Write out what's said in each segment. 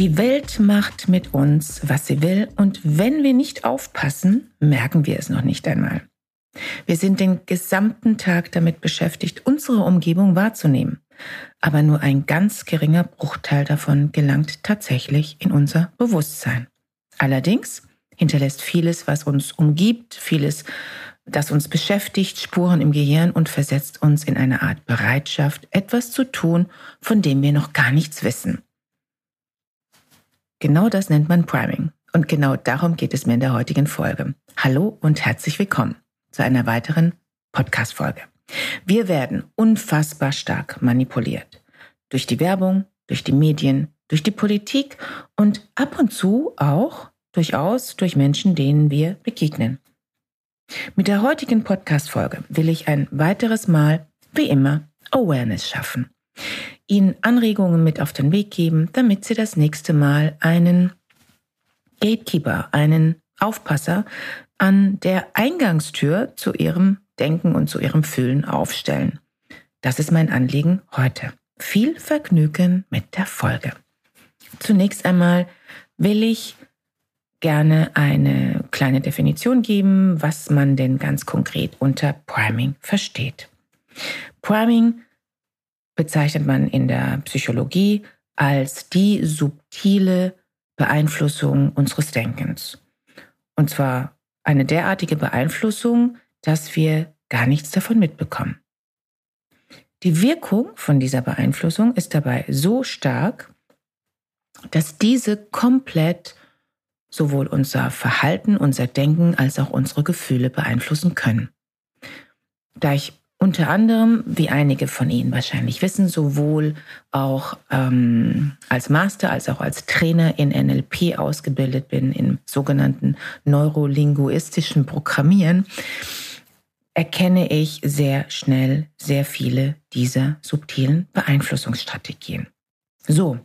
Die Welt macht mit uns, was sie will, und wenn wir nicht aufpassen, merken wir es noch nicht einmal. Wir sind den gesamten Tag damit beschäftigt, unsere Umgebung wahrzunehmen, aber nur ein ganz geringer Bruchteil davon gelangt tatsächlich in unser Bewusstsein. Allerdings hinterlässt vieles, was uns umgibt, vieles, das uns beschäftigt, Spuren im Gehirn und versetzt uns in eine Art Bereitschaft, etwas zu tun, von dem wir noch gar nichts wissen. Genau das nennt man Priming. Und genau darum geht es mir in der heutigen Folge. Hallo und herzlich willkommen zu einer weiteren Podcast-Folge. Wir werden unfassbar stark manipuliert. Durch die Werbung, durch die Medien, durch die Politik und ab und zu auch durchaus durch Menschen, denen wir begegnen. Mit der heutigen Podcast-Folge will ich ein weiteres Mal, wie immer, Awareness schaffen. Ihnen Anregungen mit auf den Weg geben, damit Sie das nächste Mal einen Gatekeeper, einen Aufpasser an der Eingangstür zu Ihrem Denken und zu Ihrem Fühlen aufstellen. Das ist mein Anliegen heute. Viel Vergnügen mit der Folge. Zunächst einmal will ich gerne eine kleine Definition geben, was man denn ganz konkret unter Priming versteht. Priming bezeichnet man in der Psychologie als die subtile Beeinflussung unseres Denkens. Und zwar eine derartige Beeinflussung, dass wir gar nichts davon mitbekommen. Die Wirkung von dieser Beeinflussung ist dabei so stark, dass diese komplett sowohl unser Verhalten, unser Denken als auch unsere Gefühle beeinflussen können. Da ich unter anderem, wie einige von Ihnen wahrscheinlich wissen, sowohl auch ähm, als Master als auch als Trainer in NLP ausgebildet bin, im sogenannten neurolinguistischen Programmieren, erkenne ich sehr schnell sehr viele dieser subtilen Beeinflussungsstrategien. So,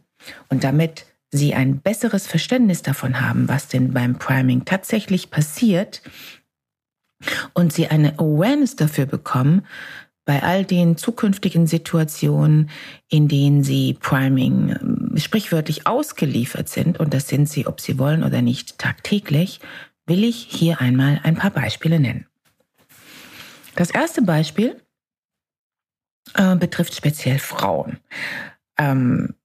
und damit Sie ein besseres Verständnis davon haben, was denn beim Priming tatsächlich passiert, und sie eine Awareness dafür bekommen, bei all den zukünftigen Situationen, in denen sie Priming ähm, sprichwörtlich ausgeliefert sind, und das sind sie, ob sie wollen oder nicht, tagtäglich, will ich hier einmal ein paar Beispiele nennen. Das erste Beispiel äh, betrifft speziell Frauen. Ähm,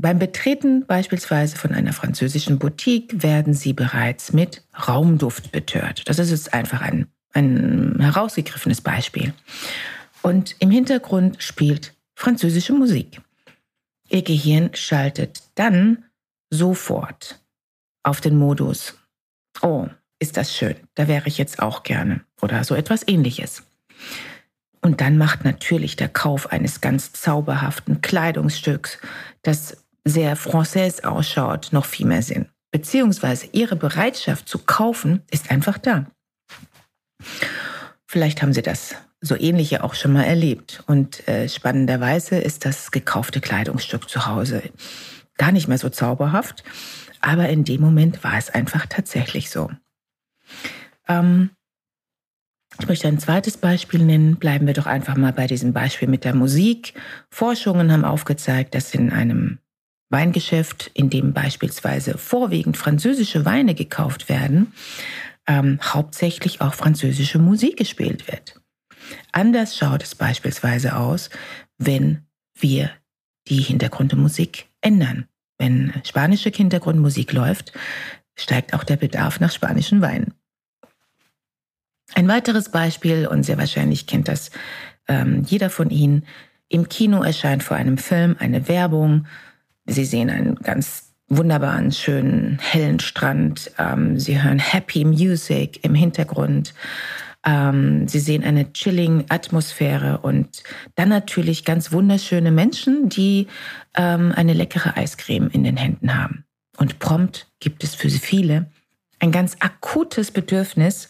beim Betreten beispielsweise von einer französischen Boutique werden Sie bereits mit Raumduft betört. Das ist jetzt einfach ein, ein herausgegriffenes Beispiel. Und im Hintergrund spielt französische Musik. Ihr Gehirn schaltet dann sofort auf den Modus. Oh, ist das schön, da wäre ich jetzt auch gerne. Oder so etwas ähnliches. Und dann macht natürlich der Kauf eines ganz zauberhaften Kleidungsstücks, das sehr française ausschaut, noch viel mehr Sinn. Beziehungsweise ihre Bereitschaft zu kaufen ist einfach da. Vielleicht haben Sie das so ähnliche auch schon mal erlebt. Und äh, spannenderweise ist das gekaufte Kleidungsstück zu Hause gar nicht mehr so zauberhaft. Aber in dem Moment war es einfach tatsächlich so. Ähm, ich möchte ein zweites Beispiel nennen. Bleiben wir doch einfach mal bei diesem Beispiel mit der Musik. Forschungen haben aufgezeigt, dass in einem Weingeschäft, in dem beispielsweise vorwiegend französische Weine gekauft werden, ähm, hauptsächlich auch französische Musik gespielt wird. Anders schaut es beispielsweise aus, wenn wir die Hintergrundmusik ändern. Wenn spanische Hintergrundmusik läuft, steigt auch der Bedarf nach spanischen Weinen. Ein weiteres Beispiel, und sehr wahrscheinlich kennt das ähm, jeder von Ihnen, im Kino erscheint vor einem Film eine Werbung Sie sehen einen ganz wunderbaren, schönen, hellen Strand. Ähm, Sie hören Happy Music im Hintergrund. Ähm, Sie sehen eine chilling Atmosphäre und dann natürlich ganz wunderschöne Menschen, die ähm, eine leckere Eiscreme in den Händen haben. Und prompt gibt es für viele ein ganz akutes Bedürfnis,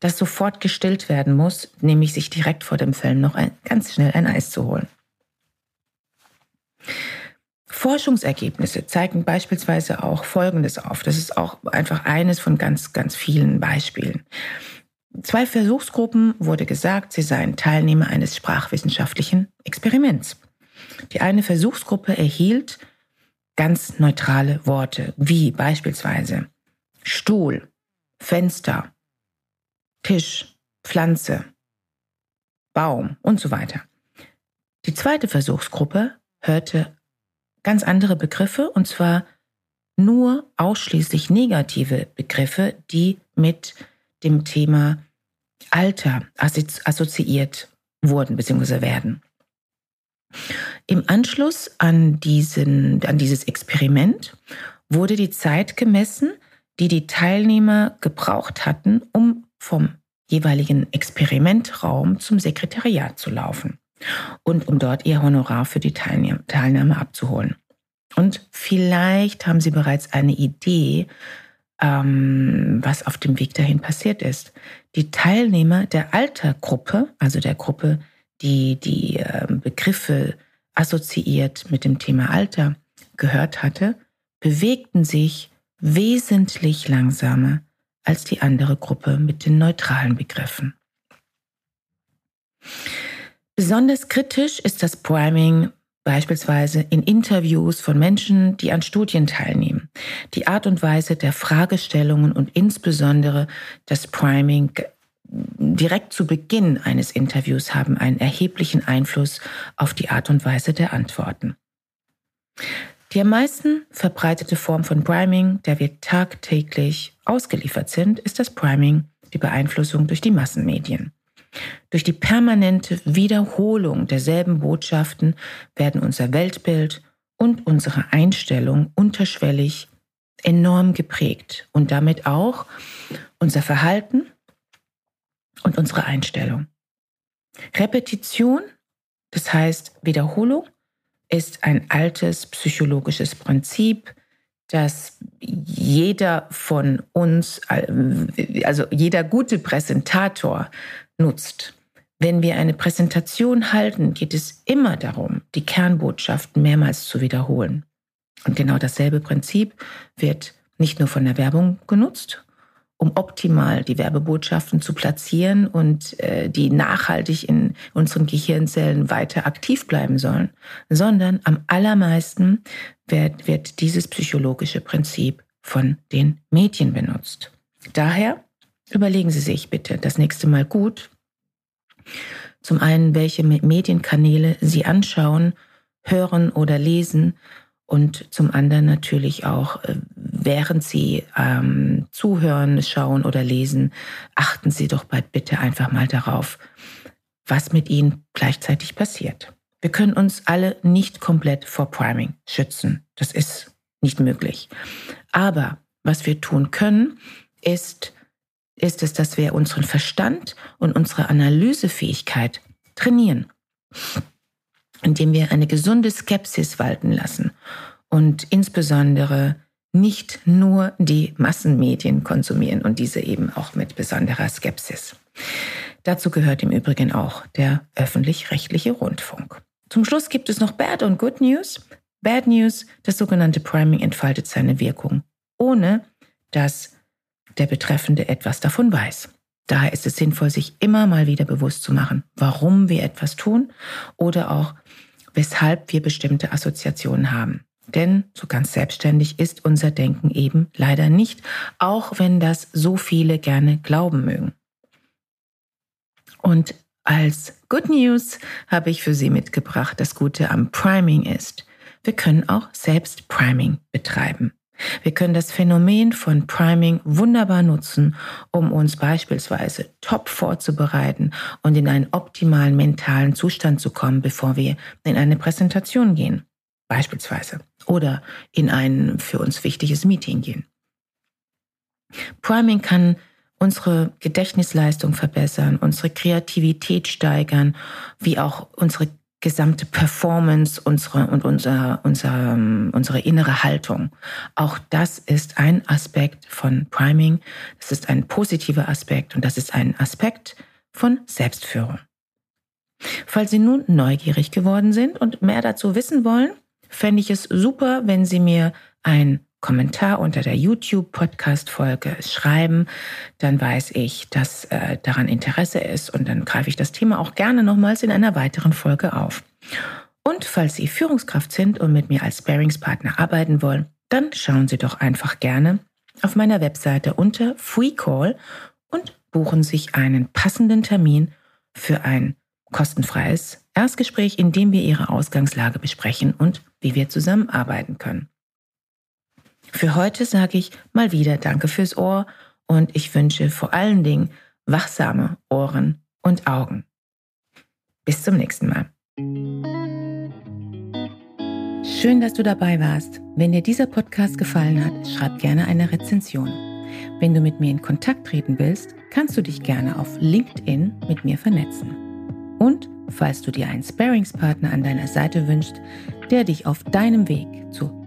das sofort gestillt werden muss, nämlich sich direkt vor dem Film noch ein, ganz schnell ein Eis zu holen. Forschungsergebnisse zeigen beispielsweise auch Folgendes auf. Das ist auch einfach eines von ganz, ganz vielen Beispielen. Zwei Versuchsgruppen wurde gesagt, sie seien Teilnehmer eines sprachwissenschaftlichen Experiments. Die eine Versuchsgruppe erhielt ganz neutrale Worte, wie beispielsweise Stuhl, Fenster, Tisch, Pflanze, Baum und so weiter. Die zweite Versuchsgruppe hörte ganz andere Begriffe und zwar nur ausschließlich negative Begriffe, die mit dem Thema Alter assoziiert wurden bzw. werden. Im Anschluss an, diesen, an dieses Experiment wurde die Zeit gemessen, die die Teilnehmer gebraucht hatten, um vom jeweiligen Experimentraum zum Sekretariat zu laufen und um dort ihr Honorar für die Teilnahme abzuholen. Und vielleicht haben Sie bereits eine Idee, ähm, was auf dem Weg dahin passiert ist. Die Teilnehmer der Altergruppe, also der Gruppe, die die äh, Begriffe assoziiert mit dem Thema Alter gehört hatte, bewegten sich wesentlich langsamer als die andere Gruppe mit den neutralen Begriffen. Besonders kritisch ist das Priming beispielsweise in Interviews von Menschen, die an Studien teilnehmen. Die Art und Weise der Fragestellungen und insbesondere das Priming direkt zu Beginn eines Interviews haben einen erheblichen Einfluss auf die Art und Weise der Antworten. Die am meisten verbreitete Form von Priming, der wir tagtäglich ausgeliefert sind, ist das Priming, die Beeinflussung durch die Massenmedien. Durch die permanente Wiederholung derselben Botschaften werden unser Weltbild und unsere Einstellung unterschwellig enorm geprägt und damit auch unser Verhalten und unsere Einstellung. Repetition, das heißt Wiederholung, ist ein altes psychologisches Prinzip, das jeder von uns, also jeder gute Präsentator nutzt. Wenn wir eine Präsentation halten, geht es immer darum, die Kernbotschaften mehrmals zu wiederholen. Und genau dasselbe Prinzip wird nicht nur von der Werbung genutzt, um optimal die Werbebotschaften zu platzieren und äh, die nachhaltig in unseren Gehirnzellen weiter aktiv bleiben sollen, sondern am allermeisten wird, wird dieses psychologische Prinzip von den Medien benutzt. Daher überlegen Sie sich bitte das nächste Mal gut, zum einen, welche Medienkanäle Sie anschauen, hören oder lesen und zum anderen natürlich auch, äh, während Sie ähm, zuhören, schauen oder lesen, achten Sie doch bitte einfach mal darauf, was mit Ihnen gleichzeitig passiert. Wir können uns alle nicht komplett vor Priming schützen. Das ist nicht möglich. Aber was wir tun können, ist, ist es, dass wir unseren Verstand und unsere Analysefähigkeit trainieren indem wir eine gesunde Skepsis walten lassen und insbesondere nicht nur die Massenmedien konsumieren und diese eben auch mit besonderer Skepsis. Dazu gehört im Übrigen auch der öffentlich-rechtliche Rundfunk. Zum Schluss gibt es noch Bad und Good News. Bad News, das sogenannte Priming entfaltet seine Wirkung, ohne dass der Betreffende etwas davon weiß. Daher ist es sinnvoll, sich immer mal wieder bewusst zu machen, warum wir etwas tun oder auch weshalb wir bestimmte Assoziationen haben. Denn so ganz selbstständig ist unser Denken eben leider nicht, auch wenn das so viele gerne glauben mögen. Und als Good News habe ich für Sie mitgebracht, das Gute am Priming ist, wir können auch selbst Priming betreiben. Wir können das Phänomen von Priming wunderbar nutzen, um uns beispielsweise top vorzubereiten und in einen optimalen mentalen Zustand zu kommen, bevor wir in eine Präsentation gehen, beispielsweise, oder in ein für uns wichtiges Meeting gehen. Priming kann unsere Gedächtnisleistung verbessern, unsere Kreativität steigern, wie auch unsere gesamte Performance unsere, und unser, unser, unsere innere Haltung. Auch das ist ein Aspekt von Priming. Das ist ein positiver Aspekt und das ist ein Aspekt von Selbstführung. Falls Sie nun neugierig geworden sind und mehr dazu wissen wollen, fände ich es super, wenn Sie mir ein Kommentar unter der YouTube-Podcast-Folge schreiben, dann weiß ich, dass äh, daran Interesse ist und dann greife ich das Thema auch gerne nochmals in einer weiteren Folge auf. Und falls Sie Führungskraft sind und mit mir als Sparingspartner arbeiten wollen, dann schauen Sie doch einfach gerne auf meiner Webseite unter Free Call und buchen sich einen passenden Termin für ein kostenfreies Erstgespräch, in dem wir Ihre Ausgangslage besprechen und wie wir zusammenarbeiten können. Für heute sage ich mal wieder Danke fürs Ohr und ich wünsche vor allen Dingen wachsame Ohren und Augen. Bis zum nächsten Mal. Schön, dass du dabei warst. Wenn dir dieser Podcast gefallen hat, schreib gerne eine Rezension. Wenn du mit mir in Kontakt treten willst, kannst du dich gerne auf LinkedIn mit mir vernetzen. Und falls du dir einen Sparingspartner an deiner Seite wünschst, der dich auf deinem Weg zu